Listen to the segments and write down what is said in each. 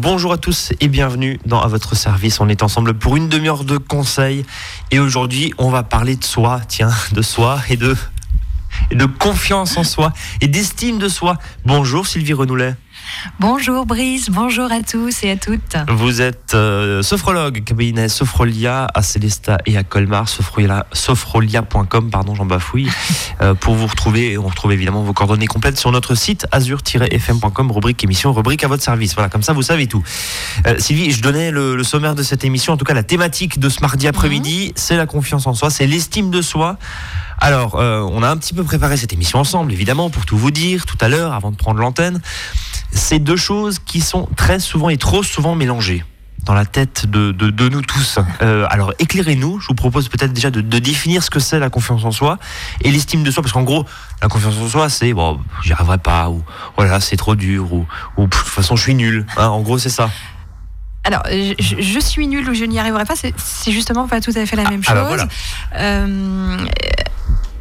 bonjour à tous et bienvenue dans À votre service. On est ensemble pour une demi-heure de conseils et aujourd'hui on va parler de soi, tiens, de soi et de, et de confiance en soi et d'estime de soi. Bonjour Sylvie Renoulet. Bonjour Brice, bonjour à tous et à toutes. Vous êtes euh, sophrologue, cabinet Sophrolia à Célesta et à Colmar, sophrolia, sophrolia.com, pardon, j'en bafouille, euh, pour vous retrouver. On retrouve évidemment vos coordonnées complètes sur notre site azur-fm.com, rubrique émission, rubrique à votre service. Voilà, comme ça vous savez tout. Euh, Sylvie, je donnais le, sommaire de cette émission, en tout cas la thématique de ce mardi après-midi, mhm. c'est la confiance en soi, c'est l'estime de soi. Alors, on a un petit peu préparé cette émission ensemble, évidemment, pour tout vous dire tout à l'heure, avant de prendre l'antenne c'est deux choses qui sont très souvent et trop souvent mélangées dans la tête de, de, nous tous. Euh, alors éclairez-nous, je vous propose peut-être déjà de, de, définir ce que c'est la confiance en soi et l'estime de soi, parce qu'en gros, la confiance en soi, c'est bon, j'y arriverai pas, ou voilà, c'est trop dur, ou, ou de toute façon, je suis nul. Hein, en gros, c'est ça. Alors, je, suis nul ou je n'y arriverai pas, c'est justement pas tout à fait la ah, même ah bah chose. euh,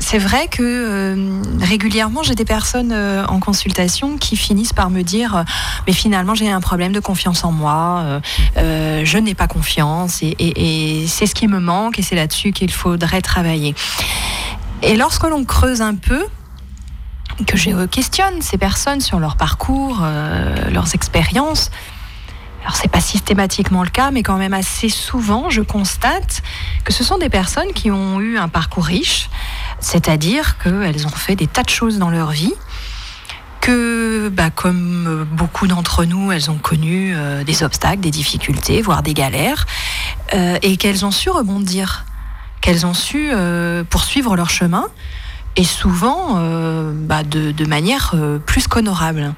c'est vrai que euh, régulièrement, j'ai des personnes euh, en consultation qui finissent par me dire euh, Mais finalement, j'ai un problème de confiance en moi, je n'ai pas confiance, et, c'est ce qui me manque, et c'est là-dessus qu'il faudrait travailler. Et lorsque l'on creuse un peu, que je questionne ces personnes sur leur parcours, leurs expériences, alors c'est pas systématiquement le cas, mais quand même assez souvent, je constate que ce sont des personnes qui ont eu un parcours riche, c'est-à-dire qu'elles ont fait des tas de choses dans leur vie, que bah, comme beaucoup d'entre nous, elles ont connu euh, des obstacles, des difficultés, voire des galères, euh, et qu'elles ont su rebondir, qu'elles ont su euh, poursuivre leur chemin, et souvent bah, de, de, manière plus qu'honorable.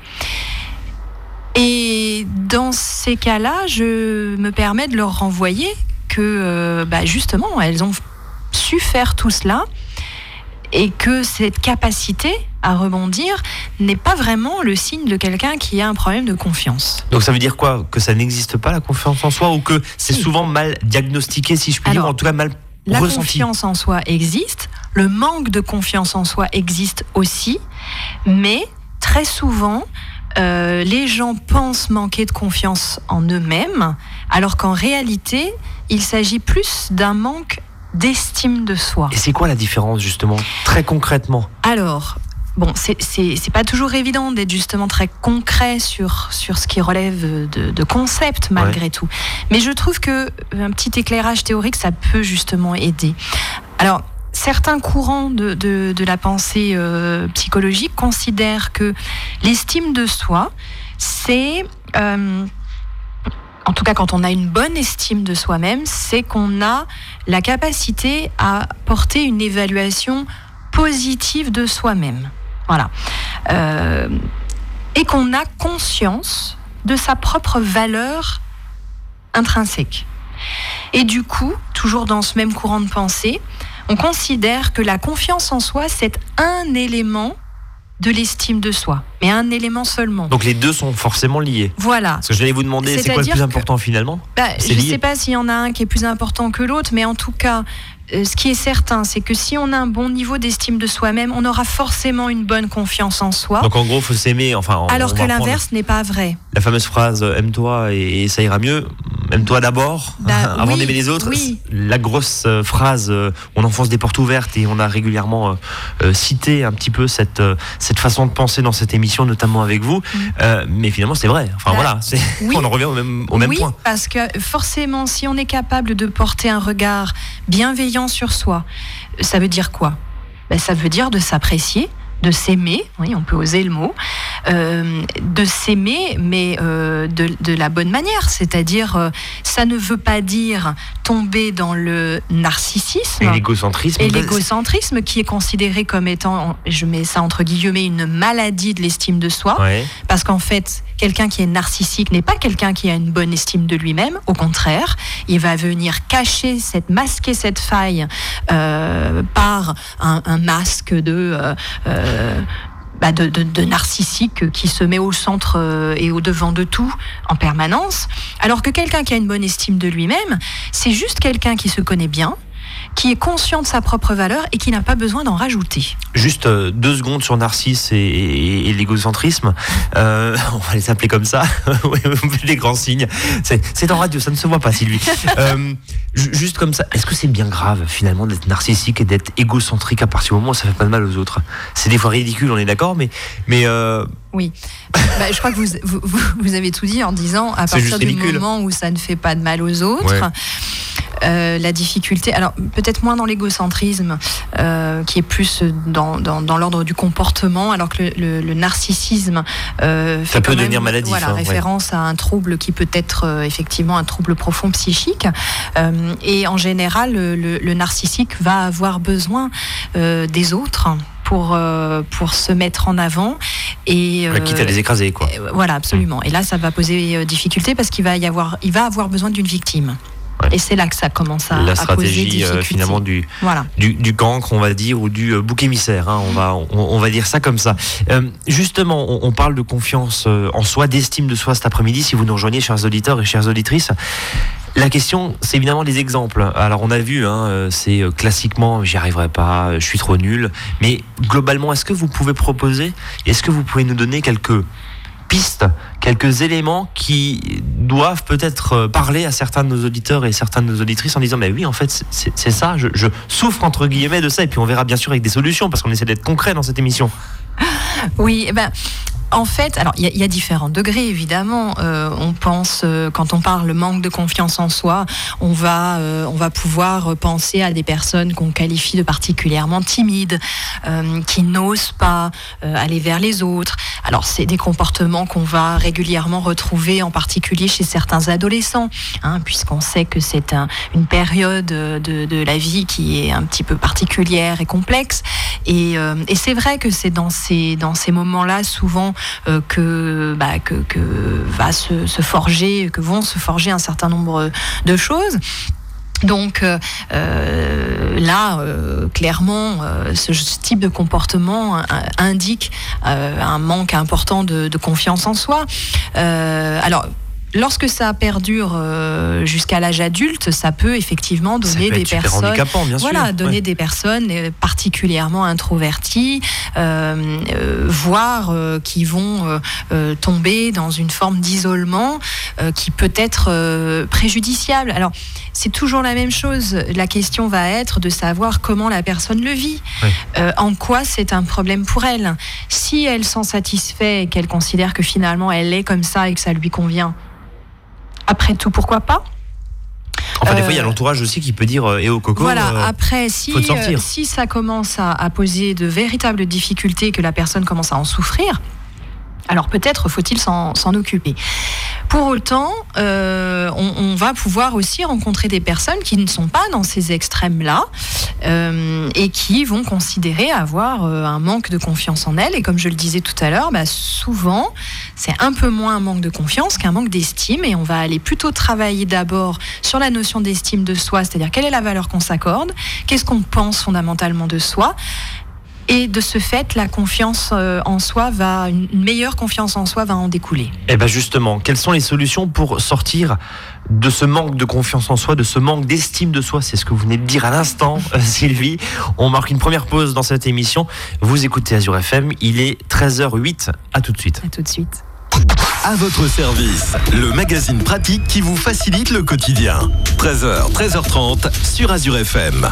Et dans ces cas-là, je me permets de leur renvoyer que bah, justement, elles ont su faire tout cela et que cette capacité à rebondir n'est pas vraiment le signe de quelqu'un qui a un problème de confiance. Donc ça veut dire quoi? Que ça n'existe pas la confiance en soi ou que c'est souvent mal diagnostiqué si je puis dire, en tout cas mal la confiance en soi existe, le manque de confiance en soi existe aussi, mais très souvent, euh, les gens pensent manquer de confiance en eux-mêmes, alors qu'en réalité, il s'agit plus d'un manque d'estime de soi. Et c'est quoi la différence justement, très concrètement? Alors, bon, c'est pas toujours évident d'être justement très concret sur, sur ce qui relève de, de concepts malgré tout. Mais je trouve que un petit éclairage théorique, ça peut justement aider. Alors, certains courants de, la pensée euh, psychologique considèrent que l'estime de soi, c'est... Euh, en tout cas quand on a une bonne estime de soi-même, c'est qu'on a la capacité à porter une évaluation positive de soi-même. Voilà. Euh, et qu'on a conscience de sa propre valeur intrinsèque. Et du coup, toujours dans ce même courant de pensée, on considère que la confiance en soi, c'est un élément de l'estime de soi, mais un élément seulement. Donc les deux sont forcément liés. Voilà. Parce que je vais vous demander, c'est quoi le plus important finalement? Bah, Je ne sais pas s'il y en a un qui est plus important que l'autre, mais en tout cas, ce qui est certain, c'est que si on a un bon niveau d'estime de soi-même, on aura forcément une bonne confiance en soi. Donc en gros, faut s'aimer. Enfin, alors que l'inverse n'est pas vrai. La fameuse phrase euh, "aime-toi et, ça ira mieux". Aime-toi d'abord bah avant d'aimer les autres. La grosse euh, phrase, on enfonce des portes ouvertes et on a régulièrement cité un petit peu cette cette façon de penser dans cette émission, notamment avec vous. Mm. mais finalement, c'est vrai. Enfin bah, voilà, on en revient au même au même oui, point. parce que forcément, si on est capable de porter un regard bienveillant sur soi. Ça veut dire quoi? Ben, Ça veut dire de s'apprécier, de s'aimer, oui, on peut oser le mot, euh, de s'aimer, mais euh, de, la bonne manière. C'est-à-dire, euh, ça ne veut pas dire tomber dans le narcissisme. Et l'égocentrisme. Et l'égocentrisme qui est considéré comme étant, je mets ça entre guillemets, une maladie de l'estime de soi. Parce qu'en fait, quelqu'un qui est narcissique n'est pas quelqu'un qui a une bonne estime de lui-même. Au contraire, il va venir cacher, cette, masquer cette faille par un, masque de euh, bah, de, narcissique qui se met au centre euh, et au devant de tout en permanence. Alors que quelqu'un qui a une bonne estime de lui-même, c'est juste quelqu'un qui se connaît bien, qui est conscient de sa propre valeur et qui n'a pas besoin d'en rajouter. Juste euh, deux secondes sur Narcisse et, l'égocentrisme. Euh, on va les appeler comme ça. des grands signes. C'est en radio, ça ne se voit pas, Sylvie. euh, juste comme ça, est-ce que c'est bien grave finalement d'être narcissique et d'être égocentrique à partir du moment où ça fait pas de mal aux autres? C'est des fois ridicule, on est d'accord, mais, mais euh, oui. Bah, je crois que vous, vous, vous, avez tout dit en disant à partir du moment où ça ne fait pas de mal aux autres. Euh, la difficulté, alors peut-être moins dans l'égocentrisme, euh, qui est plus dans, dans, l'ordre du comportement, alors que le, narcissisme euh, fait Ça peut devenir maladif. Voilà, hein, référence à un trouble qui peut être effectivement un trouble profond psychique. et en général, le, le, narcissique va avoir besoin des autres pour, pour se mettre en avant. Et, quitte à les écraser, quoi. voilà, absolument. Et là, ça va poser difficulté parce qu'il va y avoir, il va avoir besoin d'une victime. Et c'est là que ça commence à la stratégie euh, finalement du, du, du cancre, on va dire, ou du euh, bouc émissaire. Hein, on va on, va dire ça comme ça. Euh, justement, on, parle de confiance en soi, d'estime de soi cet après-midi. Si vous nous rejoignez, chers auditeurs et chères auditrices. La question, c'est évidemment les exemples. Alors, on a vu, hein, c'est classiquement, j'y arriverai pas, je suis trop nul. Mais globalement, est-ce que vous pouvez proposer, est-ce que vous pouvez nous donner quelques quelques éléments qui doivent peut-être euh, parler à certains de nos auditeurs et certaines de nos auditrices en disant mais oui en fait c'est ça, je, je, souffre entre guillemets de ça et puis on verra bien sûr avec des solutions parce qu'on essaie d'être concret dans cette émission. Oui, eh ben en fait, alors il y, a différents degrés évidemment. Euh, on pense euh, quand on parle manque de confiance en soi, on va euh, on va pouvoir penser à des personnes qu'on qualifie de particulièrement timides, qui n'osent pas aller vers les autres. Alors c'est des comportements qu'on va régulièrement retrouver, en particulier chez certains adolescents, hein, puisqu'on sait que c'est une période de, la vie qui est un petit peu particulière et complexe. Et, et c'est vrai que c'est dans ces dans ces moments-là souvent euh, que, bah, que, va se, se, forger, que vont se forger un certain nombre de choses. Donc euh, euh là, euh, clairement, euh, ce, type de comportement indique un manque important de, de confiance en soi. alors, Lorsque ça perdure euh, jusqu'à l'âge adulte, ça peut effectivement donner des personnes, voilà, donner des personnes euh, particulièrement introverties, euh, euh voire qui vont tomber dans une forme d'isolement qui peut être préjudiciable. Alors, c'est toujours la même chose. La question va être de savoir comment la personne le vit, en quoi c'est un problème pour elle. Si elle s'en satisfait et qu'elle considère que finalement elle est comme ça et que ça lui convient après tout, pourquoi pas Enfin, des fois, il y a euh, l'entourage aussi qui peut dire euh, Eh oh, Coco. Voilà, euh, après, si, si ça commence à, à, poser de véritables difficultés, que la personne commence à en souffrir, alors peut-être faut-il s'en occuper. Pour autant, euh, on, va pouvoir aussi rencontrer des personnes qui ne sont pas dans ces extrêmes-là euh, et qui vont considérer avoir euh, un manque de confiance en elles. Et comme je le disais tout à l'heure, bah, souvent, c'est un peu moins un manque de confiance qu'un manque d'estime. Et on va aller plutôt travailler d'abord sur la notion d'estime de soi, c'est-à-dire quelle est la valeur qu'on s'accorde, qu'est-ce qu'on pense fondamentalement de soi. Et de ce fait, la confiance euh, en soi va, une meilleure confiance en soi va en découler. Et eh bien justement, quelles sont les solutions pour sortir de ce manque de confiance en soi, de ce manque d'estime de soi? C'est ce que vous venez de dire à l'instant, euh, Sylvie. On marque une première pause dans cette émission. Vous écoutez Azure FM, il est 13h08. À tout de suite. À tout de suite. À votre service, le magazine pratique qui vous facilite le quotidien. 13h, 13h30 sur Azure FM.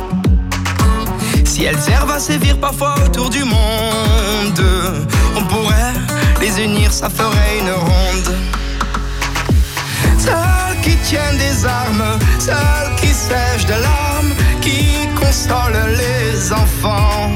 Si elles servent à sévir parfois autour du monde, on pourrait les unir, ça ferait une ronde. Celles qui tiennent des armes, celles qui sèchent de larmes, qui console les enfants.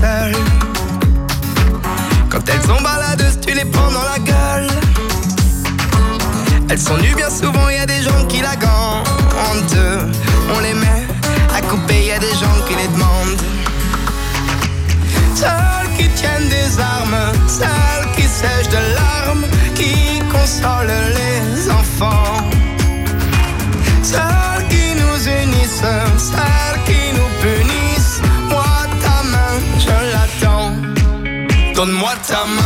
Seules. Quand elles sont baladeuses, tu les prends dans la gueule. Elles sont nues bien souvent, y a des gens qui la gantent. On les met à couper, y a des gens qui les demandent. Celles qui tiennent des armes, celles qui sèchent de larmes, qui consolent Donne-moi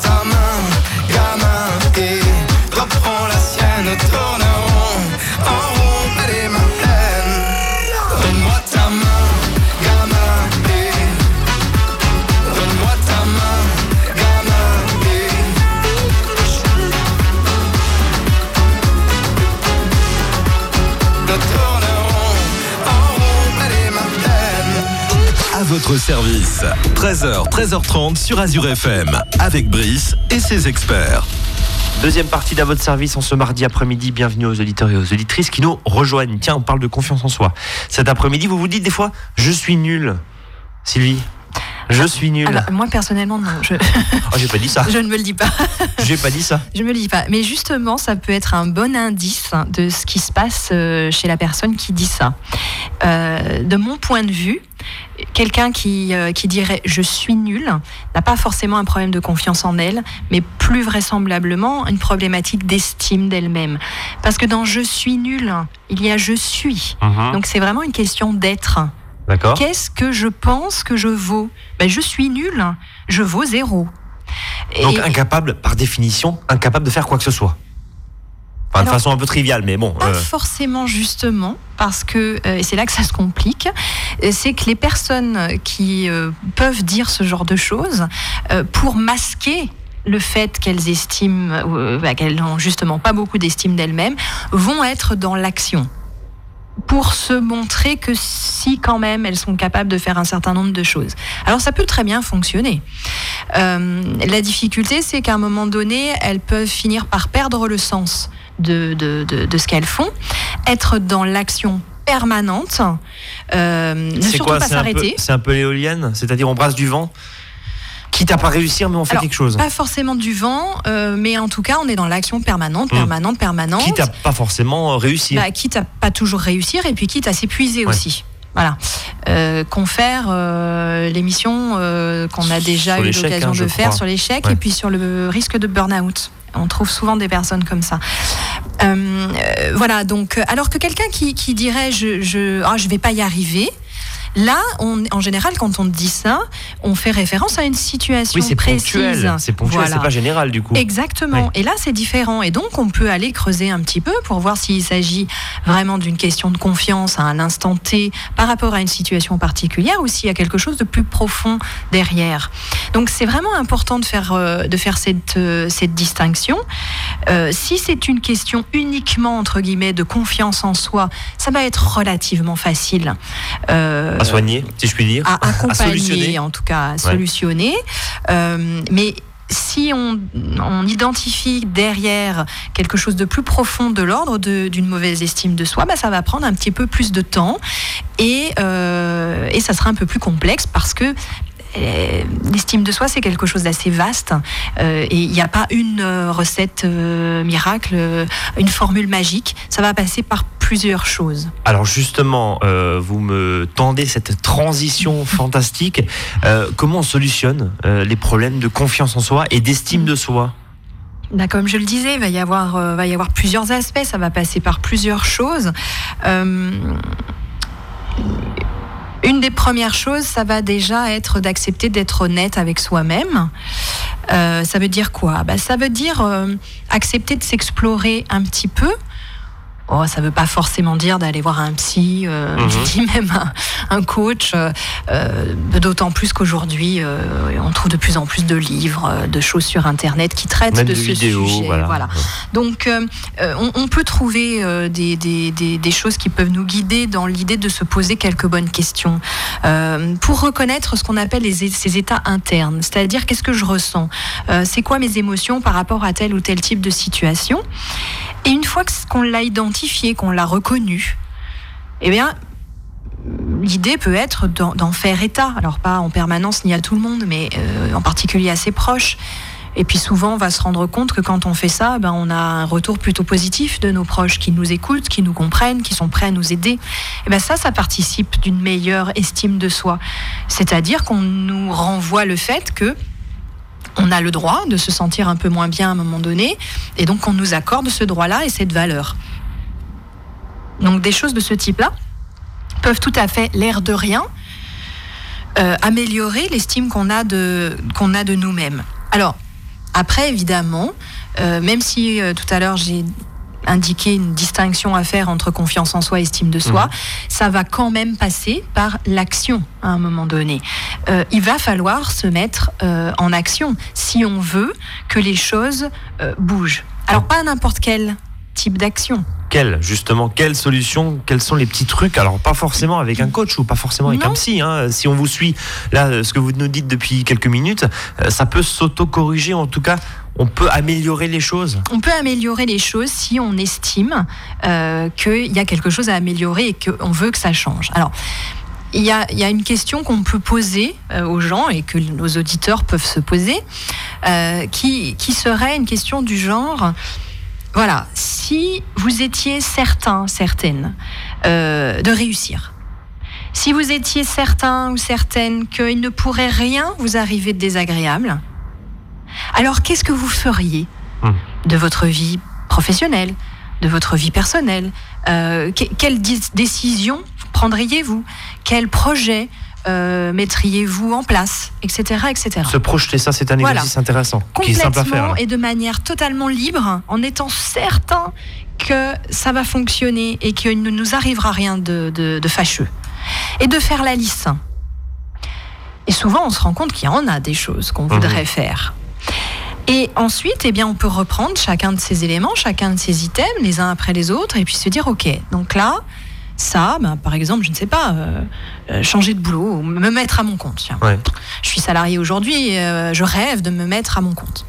ta votre service, 13h, 13h30 sur Azure FM, avec Brice et ses experts. Deuxième partie d'à votre service en ce mardi après-midi. Bienvenue aux auditeurs et aux auditrices qui nous rejoignent. Tiens, on parle de confiance en soi. Cet après-midi, vous vous dites des fois, je suis nul. Sylvie, je suis nul. Alors, moi personnellement, non. Je, Oh, j'ai pas dit ça. je ne me le dis pas. J'ai pas dit ça. Je me le dis pas. Mais justement, ça peut être un bon indice de ce qui se passe euh, chez la personne qui dit ça. Euh, de mon point de vue, quelqu'un qui, euh, qui dirait je suis nul n'a pas forcément un problème de confiance en elle, mais plus vraisemblablement une problématique d'estime d'elle-même. Parce que dans je suis nul, il y a je suis. Mhm. Donc c'est vraiment une question d'être. D'accord. Qu'est-ce que je pense que je vaux? Ben, Je suis nul, je vaux zéro. Donc Et- incapable, par définition, incapable de faire quoi que ce soit. Enfin, de façon un peu triviale, mais bon. Pas euh, forcément justement, parce que, euh, et c'est là que ça se complique, euh, c'est que les personnes qui euh, peuvent dire ce genre de choses, pour masquer le fait qu'elles estiment, bah, qu'elles n'ont justement pas beaucoup d'estime d'elles-mêmes, vont être dans l'action pour se montrer que si quand même elles sont capables de faire un certain nombre de choses. Alors ça peut très bien fonctionner. Euh, la difficulté, c'est qu'à un moment donné, elles peuvent finir par perdre le sens de, de, de, de ce qu'elles font, être dans l'action permanente, euh, ne surtout quoi pas s'arrêter. c'est un peu l'éolienne, c'est-à-dire on brasse du vent, quitte à pas réussir, mais on fait Alors, quelque chose. Pas forcément du vent, euh, mais en tout cas, on est dans l'action permanente, Hmm. permanente, permanente. Quitte à pas forcément réussir. Bah, quitte à pas toujours réussir et puis quitte à s'épuiser Ouais. aussi. Voilà. Euh, confère euh, l'émission euh, qu'on a déjà eu l'occasion hein, je de faire crois. sur l'échec Ouais. et puis sur le risque de burn-out. On trouve souvent des personnes comme ça. Euh, euh, voilà, donc, euh, alors que quelqu'un qui, qui dirait je, je, ah, je vais pas y arriver, Là, on, en général, quand on dit ça, on fait référence à une situation oui, précise. C'est ponctuel, c'est pas général du coup. Exactement. Et là, c'est différent. Et donc, on peut aller creuser un petit peu pour voir s'il s'agit vraiment d'une question de confiance à un instant T par rapport à une situation particulière ou s'il y a quelque chose de plus profond derrière. Donc, c'est vraiment important de faire, euh, de faire cette, euh, cette distinction. Euh, si c'est une question uniquement, entre guillemets, de confiance en soi, ça va être relativement facile. Euh, à soigner, si je puis dire. À accompagner, en tout cas, à solutionner. Euh, mais si on, identifie derrière quelque chose de plus profond de l'ordre d'une mauvaise estime de soi, bah, ça va prendre un petit peu plus de temps et, euh, et ça sera un peu plus complexe parce que euh, l'estime de soi, c'est quelque chose d'assez vaste euh, et il n'y a pas une euh, recette miracle, une formule magique. Ça va passer par plusieurs choses. Alors justement, vous me tendez cette transition fantastique. comment on solutionne les problèmes de confiance en soi et d'estime de soi? Bah, comme je le disais, il va y avoir, va y avoir plusieurs aspects. Ça va passer par plusieurs choses. Une des premières choses, ça va déjà être d'accepter d'être honnête avec soi-même. Euh, ça veut dire quoi? Bah, Ça veut dire euh, accepter de s'explorer un petit peu Oh, ça ne veut pas forcément dire d'aller voir un psy, euh, mhm. je dis même un, coach, euh, euh, d'autant plus qu'aujourd'hui, on trouve de plus en plus de livres, de choses sur Internet qui traitent de, ce sujet. Voilà. Donc, on, peut trouver des, des, des, choses qui peuvent nous guider dans l'idée de se poser quelques bonnes questions pour reconnaître ce qu'on appelle les, ces états internes, c'est-à-dire qu'est-ce que je ressens, c'est quoi mes émotions par rapport à tel ou tel type de situation? Et une fois qu'on l'a identifié, qu'on l'a reconnu, eh bien, l'idée peut être d'en faire état. Alors pas en permanence ni à tout le monde, mais euh, en particulier à ses proches. Et puis souvent, on va se rendre compte que quand on fait ça, ben, on a un retour plutôt positif de nos proches qui nous écoutent, qui nous comprennent, qui sont prêts à nous aider. Et ben ça, ça participe d'une meilleure estime de soi. C'est-à-dire qu'on nous renvoie le fait que on a le droit de se sentir un peu moins bien à un moment donné, et donc on nous accorde ce droit-là et cette valeur. Donc des choses de ce type-là peuvent tout à fait, l'air de rien, euh, améliorer l'estime qu'on a de, qu'on a de nous-mêmes. Alors, après, évidemment, euh, même si euh, tout à l'heure j'ai indiquer une distinction à faire entre confiance en soi et estime de soi, mhm. ça va quand même passer par l'action à un moment donné. Euh, il va falloir se mettre euh, en action si on veut que les choses euh, bougent. Alors pas n'importe quel type d'action. Quelle, justement, quelle solution, quels sont les petits trucs? Alors, pas forcément avec un coach ou pas forcément avec un psy. Hein. Si on vous suit, là, ce que vous nous dites depuis quelques minutes, ça peut s'auto-corriger, en tout cas, on peut améliorer les choses? On peut améliorer les choses si on estime euh, qu'il y a quelque chose à améliorer et qu'on veut que ça change. Alors, il y, a, une question qu'on peut poser euh, aux gens et que nos auditeurs peuvent se poser, euh, qui, qui serait une question du genre, voilà, si vous étiez certain, certaine de réussir, si vous étiez certain ou certaine qu'il ne pourrait rien vous arriver de désagréable, alors qu'est-ce que vous feriez hmm. de votre vie professionnelle, de votre vie personnelle? Euh, Quelle décision prendriez-vous? Quel projet euh, mettriez-vous en place, etc., etc. Se projeter, ça c'est un exercice intéressant, qui est simple à faire. Et de manière totalement libre, en étant certain que ça va fonctionner et qu'il ne nous arrivera rien de, fâcheux. Et de faire la liste. Et souvent, on se rend compte qu'il y en a des choses qu'on voudrait mhm. faire. Et ensuite, eh bien, on peut reprendre chacun de ces éléments, chacun de ces items, les uns après les autres, et puis se dire, OK, donc là, ça, ben, par exemple, je ne sais pas, euh, euh, changer de boulot, me mettre à mon compte. Je suis salarié aujourd'hui, euh, je rêve de me mettre à mon compte.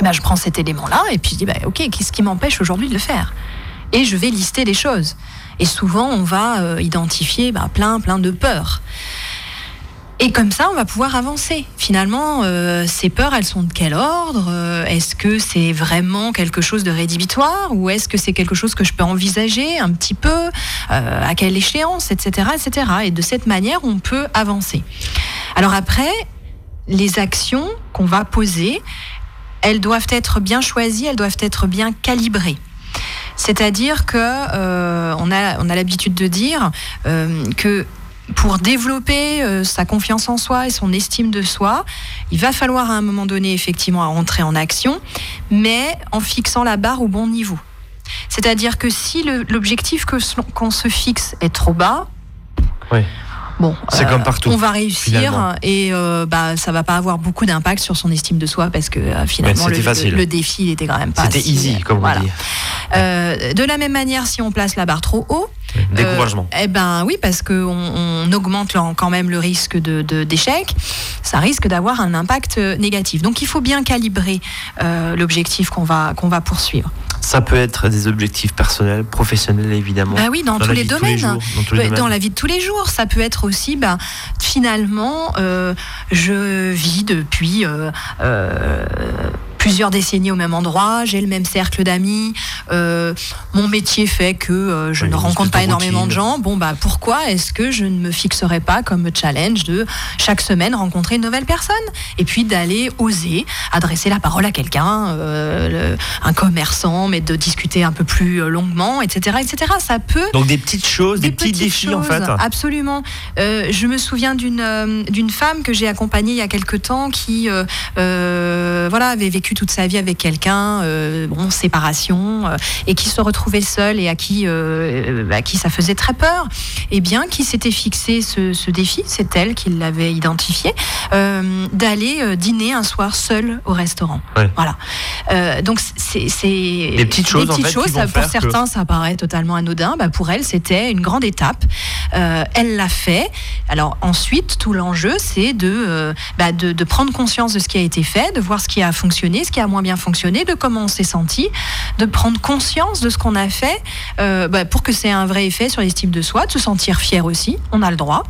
Et ben, je prends cet élément-là et puis je dis, ben, OK, qu'est-ce qui m'empêche aujourd'hui de le faire? Et je vais lister les choses. Et souvent, on va identifier ben, plein, plein de peurs. Et comme ça, on va pouvoir avancer. Finalement, euh, ces peurs, elles sont de quel ordre euh, Est-ce que c'est vraiment quelque chose de rédhibitoire ou est-ce que c'est quelque chose que je peux envisager un petit peu euh, À quelle échéance Etc. etc. Et de cette manière, on peut avancer. Alors après, les actions qu'on va poser, elles doivent être bien choisies, elles doivent être bien calibrées. C'est-à-dire que on a, on a l'habitude de dire que pour développer euh, sa confiance en soi et son estime de soi, il va falloir à un moment donné effectivement rentrer en action, mais en fixant la barre au bon niveau. C'est-à-dire que si l'objectif qu'on se fixe est trop bas, oui. Bon, c'est comme euh, partout. On va réussir et euh, bah ça va pas avoir beaucoup d'impact sur son estime de soi parce que euh, finalement le, le, défi était quand même pas. C'était easy comme on dit. de la même manière, si on place la barre trop haut, découragement. eh ben oui, parce qu'on on augmente quand même le risque de d'échec. ça risque d'avoir un impact négatif. Donc il faut bien calibrer l'objectif qu'on va qu'on va poursuivre. Ça peut être des objectifs personnels, professionnels évidemment. Bah oui, dans, tous les, domaines. dans, la vie de tous les jours. Ça peut être aussi, bah, finalement, euh, je vis depuis euh, euh, plusieurs décennies au même endroit, j'ai le même cercle d'amis, euh, mon métier fait que euh, je ne rencontre pas énormément de gens. Bon, bah pourquoi est-ce que je ne me fixerais pas comme challenge de chaque semaine rencontrer une nouvelle personne et puis d'aller oser adresser la parole à quelqu'un, euh, un commerçant, mais de discuter un peu plus longuement, etc., etc. Ça peut. Donc des petites choses, des, petits défis en fait. Absolument. je me souviens d'une d'une femme que j'ai accompagnée il y a quelque temps qui voilà avait vécu toute sa vie avec quelqu'un, euh, bon, séparation, euh, et qui se retrouvait seul et à qui, euh, à qui ça faisait très peur, et eh bien, qui s'était fixé ce, défi, c'est elle qui l'avait identifié, d'aller dîner un soir seul au restaurant. Voilà. donc, c'est des petites choses. Des petites choses pour certains, ça paraît totalement anodin. Bah, pour elle, c'était une grande étape. elle l'a fait. Alors, ensuite, tout l'enjeu, c'est de, bah, de, de prendre conscience de ce qui a été fait, de voir ce qui a fonctionné ce qui a moins bien fonctionné, de comment on s'est senti, de prendre conscience de ce qu'on a fait euh, bah, pour que c'est un vrai effet sur l'estime de soi, de se sentir fier aussi, on a le droit.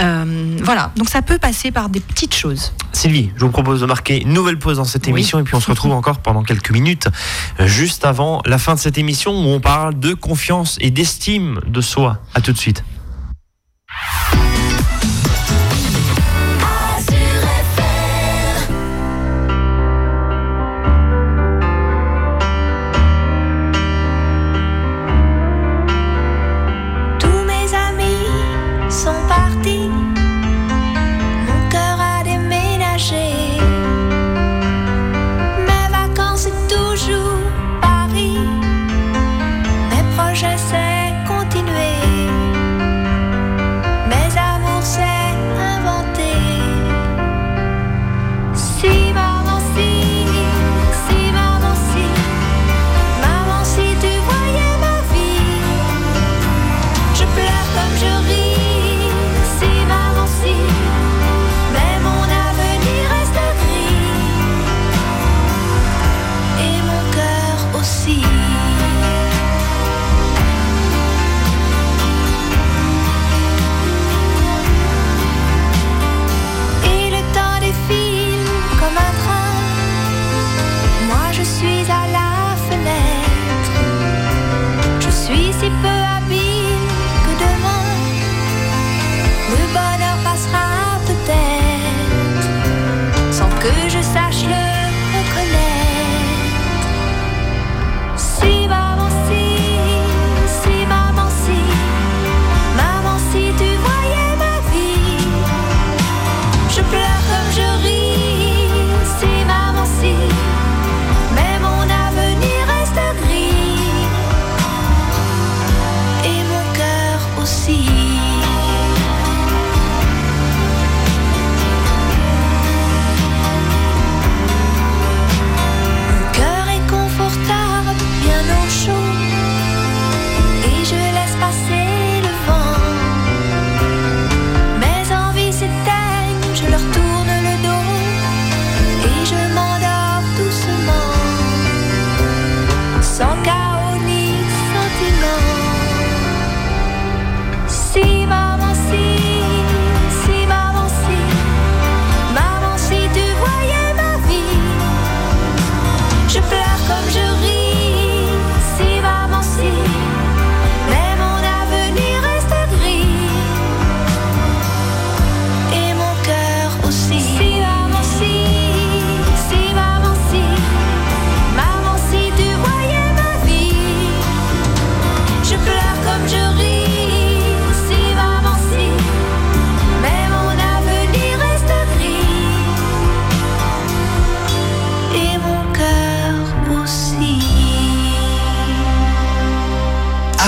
Euh, voilà, donc ça peut passer par des petites choses. Sylvie, je vous propose de marquer une nouvelle pause dans cette émission et puis on se retrouve encore pendant quelques minutes, euh, juste avant la fin de cette émission où on parle de confiance et d'estime de soi. À tout de suite.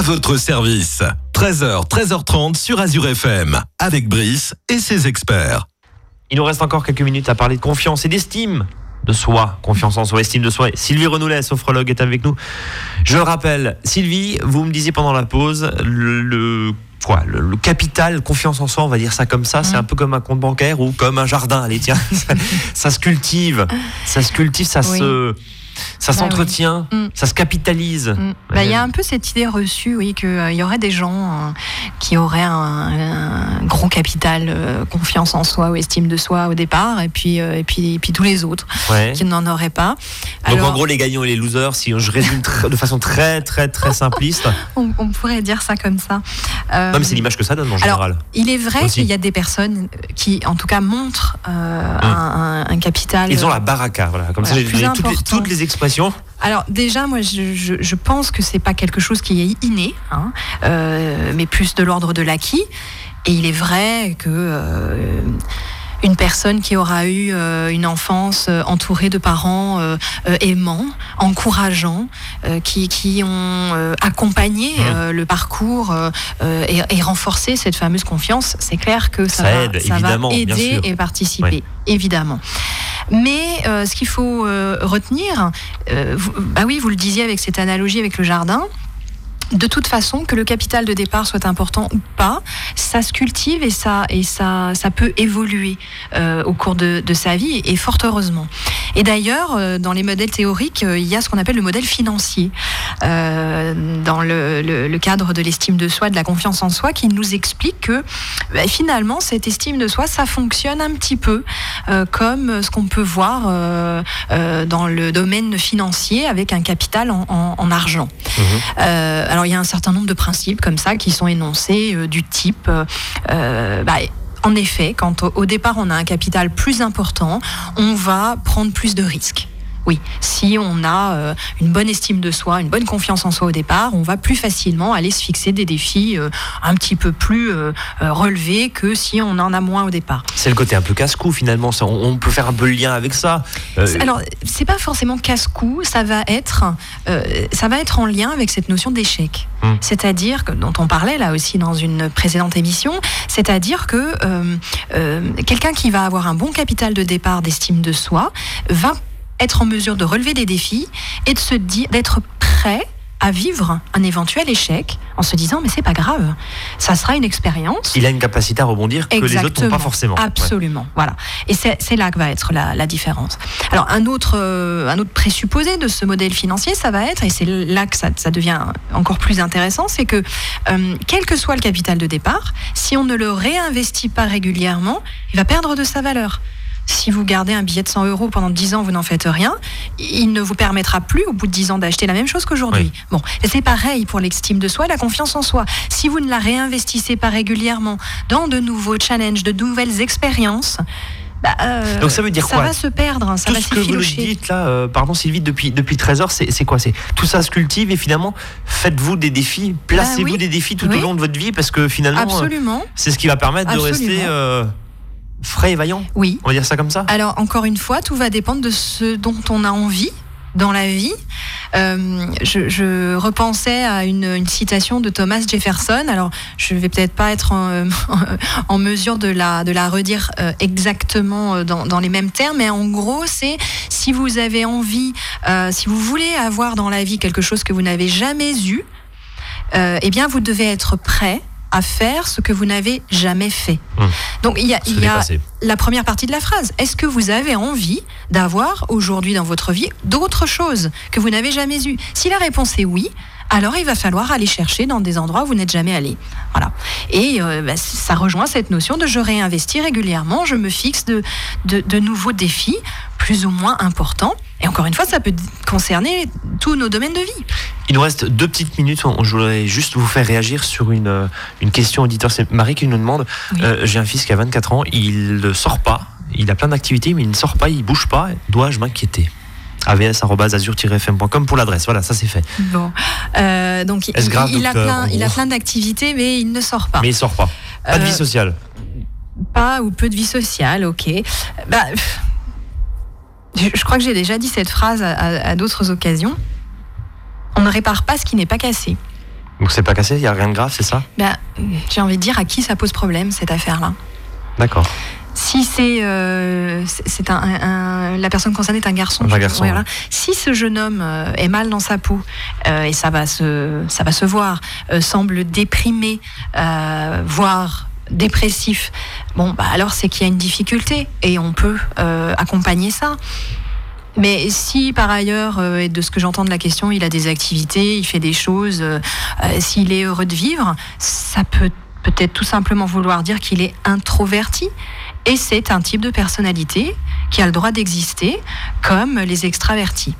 Votre service. 13h, 13h30 sur Azure FM. Avec Brice et ses experts. Il nous reste encore quelques minutes à parler de confiance et d'estime de soi, confiance en soi, estime de soi. Sylvie Renoulet, sophrologue, est avec nous. Je le rappelle, Sylvie, vous me disiez pendant la pause, le, quoi, le, capital, confiance en soi, on va dire ça comme ça, c'est mm. un peu comme un compte bancaire ou comme un jardin. Allez, tiens, ça, se cultive, ça se cultive, ça se ça bah s'entretient, mm. ça se capitalise. Mm. Bah, il y a un peu cette idée reçue, oui, qu'il euh, y aurait des gens euh, qui auraient un, gros capital, euh, confiance en soi ou estime de soi au départ, et puis, et puis, et puis tous les autres qui n'en auraient pas. Donc en gros, les gagnants et les losers, si je résume de façon très, très, très simpliste. on, pourrait dire ça comme ça. non, mais c'est l'image que ça donne en général. il est vrai qu'il y a des personnes qui, en tout cas, montrent hum. un, capital. Ils ont la baraka, voilà. Comme ça, toutes, toutes les alors déjà, moi, je, pense que c'est pas quelque chose qui est inné, hein, euh, mais plus de l'ordre de l'acquis. Et il est vrai que euh, une personne qui aura eu euh, une enfance entourée de parents aimants, encourageants, qui, qui, ont accompagné mmh. le parcours et, renforcé cette fameuse confiance, c'est clair que ça, va, ça va, aider et participer, évidemment. Mais euh, ce qu'il faut euh, retenir, euh, bah oui, vous le disiez avec cette analogie avec le jardin, de toute façon, que le capital de départ soit important ou pas, ça se cultive et ça, et ça, ça peut évoluer euh, au cours de, sa vie, et fort heureusement. Et d'ailleurs, euh, dans les modèles théoriques, euh, il y a ce qu'on appelle le modèle financier, dans le, cadre de l'estime de soi, de la confiance en soi, qui nous explique que bah, finalement, cette estime de soi, ça fonctionne un petit peu comme ce qu'on peut voir dans le domaine financier avec un capital en, argent. Mmh alors il y a un certain nombre de principes comme ça qui sont énoncés euh, du type euh, euh, bah, en effet, quand au, départ on a un capital plus important, on va prendre plus de risques. Oui, si on a euh, une bonne estime de soi, une bonne confiance en soi au départ, on va plus facilement aller se fixer des défis euh, un petit peu plus euh, relevés que si on en a moins au départ. C'est le côté un peu casse-cou finalement, on, peut faire un peu le lien avec ça. Alors, c'est pas forcément casse-cou, ça va être ça va être en lien avec cette notion d'échec. Hum. C'est-à-dire que dont on parlait là aussi dans une précédente émission, c'est-à-dire que quelqu'un qui va avoir un bon capital de départ d'estime de soi va être en mesure de relever des défis et de se dire d'être prêt à vivre un éventuel échec en se disant mais c'est pas grave, ça sera une expérience. Il a une capacité à rebondir que les autres n'ont pas forcément. Absolument, voilà. Et c'est là que va être la, différence. Alors un autre, euh, un autre présupposé de ce modèle financier, ça va être, et c'est là que ça, devient encore plus intéressant, c'est que euh, quel que soit le capital de départ, si on ne le réinvestit pas régulièrement, il va perdre de sa valeur si vous gardez un billet de 100 euros pendant 10 ans, vous n'en faites rien, il ne vous permettra plus au bout de 10 ans d'acheter la même chose qu'aujourd'hui. Bon, c'est pareil pour l'estime de soi, la confiance en soi. Si vous ne la réinvestissez pas régulièrement dans de nouveaux challenges, de nouvelles expériences, bah, euh, Donc ça veut dire ça quoi va se perdre, ça tout ce que vous dites là, euh, pardon Sylvie, depuis, depuis 13 heures, c'est quoi? C'est Tout ça se cultive et finalement, faites-vous des défis, placez-vous bah des défis tout au long de votre vie parce que finalement, euh, c'est ce qui va permettre de rester frais et vaillant Oui. On va dire ça comme ça? Alors, encore une fois, tout va dépendre de ce dont on a envie dans la vie. Euh, je, repensais à une, citation de Thomas Jefferson. Alors, je vais peut-être pas être en, mesure de la, de la redire euh, exactement euh, dans, les mêmes termes, mais en gros, c'est si vous avez envie, si vous voulez avoir dans la vie quelque chose que vous n'avez jamais eu, eh bien, vous devez être prêt à faire ce que vous n'avez jamais fait. Hum. Donc il y a, la première partie de la phrase. Est-ce que vous avez envie d'avoir aujourd'hui dans votre vie d'autres choses que vous n'avez jamais eues? Si la réponse est oui, alors il va falloir aller chercher dans des endroits où vous n'êtes jamais allé. Voilà. Et euh, bah, ça rejoint cette notion de je réinvestis régulièrement, je me fixe de, de, nouveaux défis plus ou moins importants. Et encore une fois, ça peut concerner tous nos domaines de vie. Il nous reste deux petites minutes. Je voudrais juste vous faire réagir sur une, euh, une question auditeur. C'est Marie qui nous demande euh, J'ai un fils qui a 24 ans, il ne sort pas, il a plein d'activités, mais il ne sort pas, il bouge pas. Dois-je m'inquiéter? avs-azur-fm.com pour l'adresse. Voilà, ça c'est fait. Bon. Euh, donc il, il, a plein, il a plein d'activités, mais il ne sort pas. Mais il sort pas. Pas de vie sociale. Pas ou peu de vie sociale, ok. Bah, je, crois que j'ai déjà dit cette phrase à, d'autres occasions. On ne répare pas ce qui n'est pas cassé. Donc c'est pas cassé, il n'y a rien de grave, c'est ça? Ben, J'ai envie de dire à qui ça pose problème cette affaire-là. D'accord. Si c'est euh, c'est un, la personne concernée est un garçon, un garçon si ce jeune homme euh, est mal dans sa peau euh, et ça va se ça va se voir, semble déprimé, voire dépressif, bon bah alors c'est qu'il y a une difficulté et on peut accompagner ça. Mais si par ailleurs, euh, et de ce que j'entends de la question, il a des activités, il fait des choses, euh, euh, s'il est heureux de vivre, ça peut peut-être tout simplement vouloir dire qu'il est introverti. Et c'est un type de personnalité qui a le droit d'exister, comme les extravertis.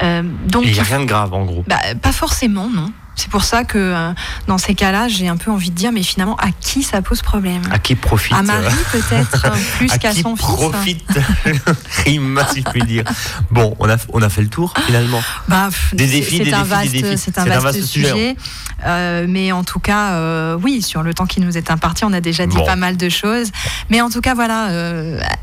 donc, il n'y a rien de grave en gros. Bah, pas forcément, non. C'est pour ça que euh, dans ces cas-là, j'ai un peu envie de dire, mais finalement, à qui ça pose problème? À qui profite À Marie peut-être, plus qu'à son fils. profite Rime, si je puis dire. Bon, on a, on a fait le tour finalement. Bah, des défis, c'est un, vaste, c'est un, vaste sujet. Euh, mais en tout cas, euh, oui, sur le temps qui nous est imparti, on a déjà dit pas mal de choses. Mais en tout cas, voilà,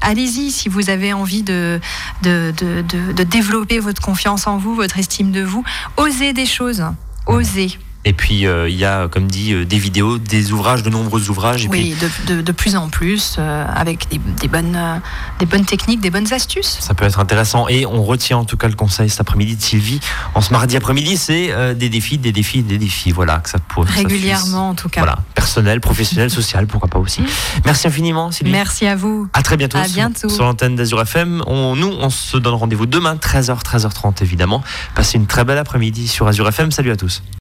allez-y si vous avez envie de de, de, de développer votre confiance en vous, votre estime de vous. Osez des choses oser. Et puis euh, il y a, comme dit, euh, des vidéos, des ouvrages, de nombreux ouvrages. Et oui, de, de, plus en plus, euh, avec des, bonnes, des bonnes techniques, des bonnes astuces. Ça peut être intéressant. Et on retient en tout cas le conseil cet après-midi de Sylvie. En ce mardi après-midi, c'est des défis, des défis, des défis. Voilà, que ça pose. Régulièrement en tout cas. Voilà, personnel, professionnel, social, pourquoi pas aussi. Merci infiniment, Sylvie. Merci à vous. À très bientôt. À bientôt. Sur, l'antenne d'Azur FM. On, nous, on se donne rendez-vous demain, 13h, 13h30 évidemment. Passez une très belle après-midi sur Azure FM. Salut à tous.